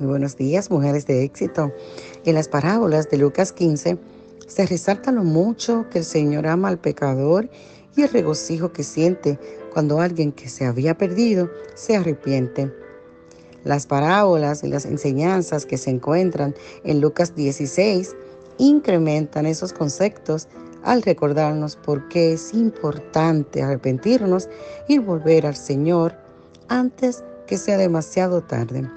Muy buenos días, mujeres de éxito. En las parábolas de Lucas 15 se resalta lo mucho que el Señor ama al pecador y el regocijo que siente cuando alguien que se había perdido se arrepiente. Las parábolas y las enseñanzas que se encuentran en Lucas 16 incrementan esos conceptos al recordarnos por qué es importante arrepentirnos y volver al Señor antes que sea demasiado tarde.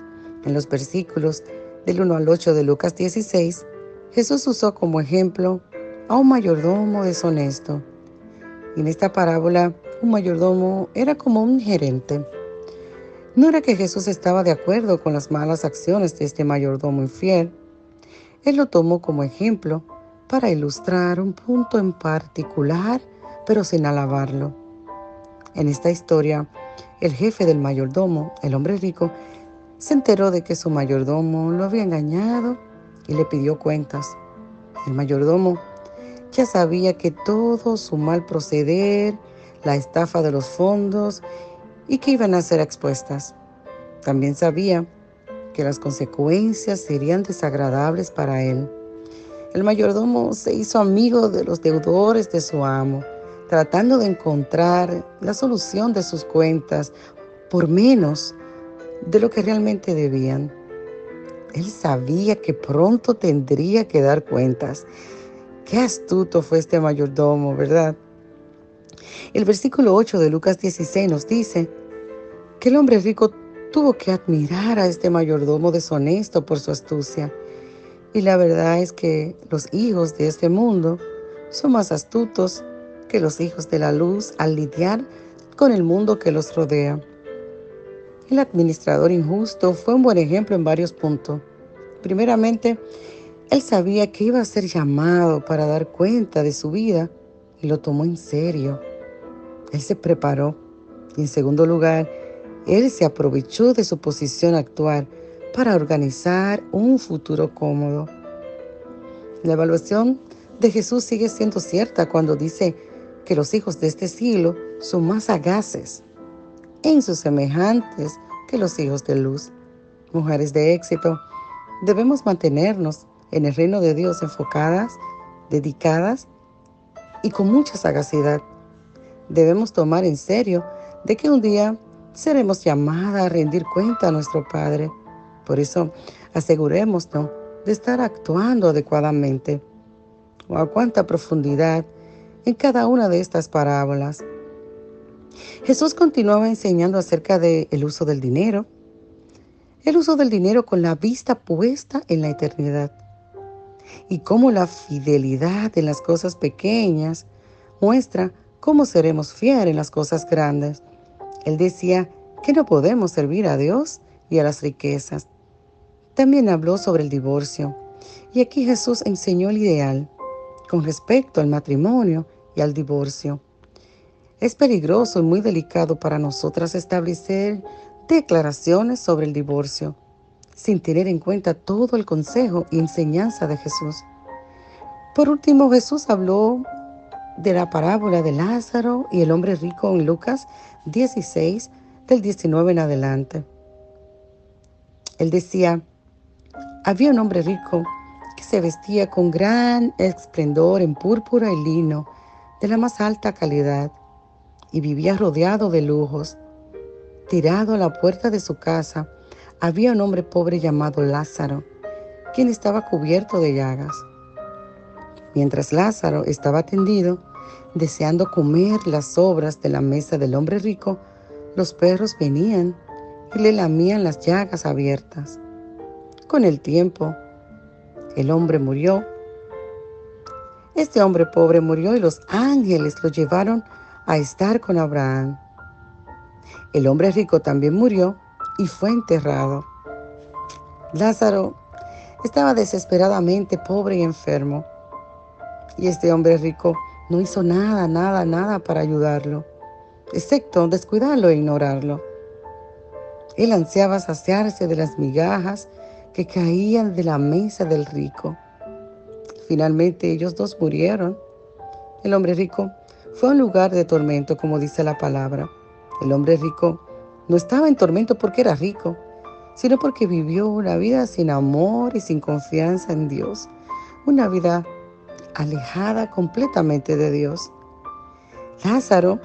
En los versículos del 1 al 8 de Lucas 16, Jesús usó como ejemplo a un mayordomo deshonesto. En esta parábola, un mayordomo era como un gerente. No era que Jesús estaba de acuerdo con las malas acciones de este mayordomo infiel. Él lo tomó como ejemplo para ilustrar un punto en particular, pero sin alabarlo. En esta historia, el jefe del mayordomo, el hombre rico, se enteró de que su mayordomo lo había engañado y le pidió cuentas. El mayordomo ya sabía que todo su mal proceder, la estafa de los fondos y que iban a ser expuestas. También sabía que las consecuencias serían desagradables para él. El mayordomo se hizo amigo de los deudores de su amo, tratando de encontrar la solución de sus cuentas por menos de lo que realmente debían. Él sabía que pronto tendría que dar cuentas. Qué astuto fue este mayordomo, ¿verdad? El versículo 8 de Lucas 16 nos dice que el hombre rico tuvo que admirar a este mayordomo deshonesto por su astucia. Y la verdad es que los hijos de este mundo son más astutos que los hijos de la luz al lidiar con el mundo que los rodea. El administrador injusto fue un buen ejemplo en varios puntos. Primeramente, él sabía que iba a ser llamado para dar cuenta de su vida y lo tomó en serio. Él se preparó y en segundo lugar, él se aprovechó de su posición actual para organizar un futuro cómodo. La evaluación de Jesús sigue siendo cierta cuando dice que los hijos de este siglo son más sagaces en sus semejantes que los hijos de luz. Mujeres de éxito, debemos mantenernos en el reino de Dios enfocadas, dedicadas y con mucha sagacidad. Debemos tomar en serio de que un día seremos llamadas a rendir cuenta a nuestro Padre. Por eso, asegurémonos de estar actuando adecuadamente. O a cuánta profundidad en cada una de estas parábolas Jesús continuaba enseñando acerca del uso del dinero, el uso del dinero con la vista puesta en la eternidad y cómo la fidelidad en las cosas pequeñas muestra cómo seremos fieles en las cosas grandes. Él decía que no podemos servir a Dios y a las riquezas. También habló sobre el divorcio y aquí Jesús enseñó el ideal con respecto al matrimonio y al divorcio. Es peligroso y muy delicado para nosotras establecer declaraciones sobre el divorcio sin tener en cuenta todo el consejo y enseñanza de Jesús. Por último, Jesús habló de la parábola de Lázaro y el hombre rico en Lucas 16, del 19 en adelante. Él decía, había un hombre rico que se vestía con gran esplendor en púrpura y lino de la más alta calidad y vivía rodeado de lujos. Tirado a la puerta de su casa había un hombre pobre llamado Lázaro, quien estaba cubierto de llagas. Mientras Lázaro estaba tendido, deseando comer las sobras de la mesa del hombre rico, los perros venían y le lamían las llagas abiertas. Con el tiempo, el hombre murió. Este hombre pobre murió y los ángeles lo llevaron a estar con Abraham. El hombre rico también murió y fue enterrado. Lázaro estaba desesperadamente pobre y enfermo. Y este hombre rico no hizo nada, nada, nada para ayudarlo, excepto descuidarlo e ignorarlo. Él ansiaba saciarse de las migajas que caían de la mesa del rico. Finalmente ellos dos murieron. El hombre rico fue un lugar de tormento, como dice la palabra. El hombre rico no estaba en tormento porque era rico, sino porque vivió una vida sin amor y sin confianza en Dios, una vida alejada completamente de Dios. Lázaro,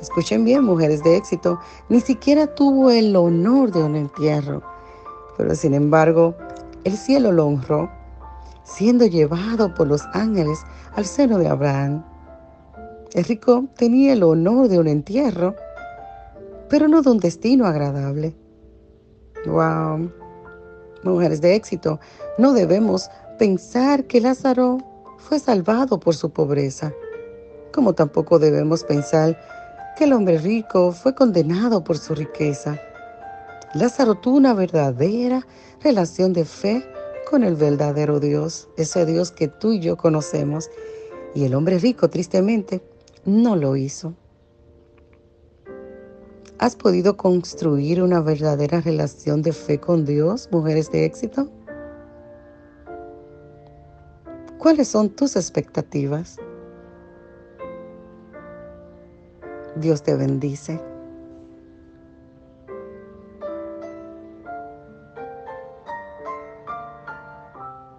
escuchen bien mujeres de éxito, ni siquiera tuvo el honor de un entierro, pero sin embargo el cielo lo honró, siendo llevado por los ángeles al seno de Abraham. El rico tenía el honor de un entierro, pero no de un destino agradable. Wow. Mujeres de éxito, no debemos pensar que Lázaro fue salvado por su pobreza, como tampoco debemos pensar que el hombre rico fue condenado por su riqueza. Lázaro tuvo una verdadera relación de fe con el verdadero Dios, ese Dios que tú y yo conocemos. Y el hombre rico, tristemente, no lo hizo. ¿Has podido construir una verdadera relación de fe con Dios, mujeres de éxito? ¿Cuáles son tus expectativas? Dios te bendice.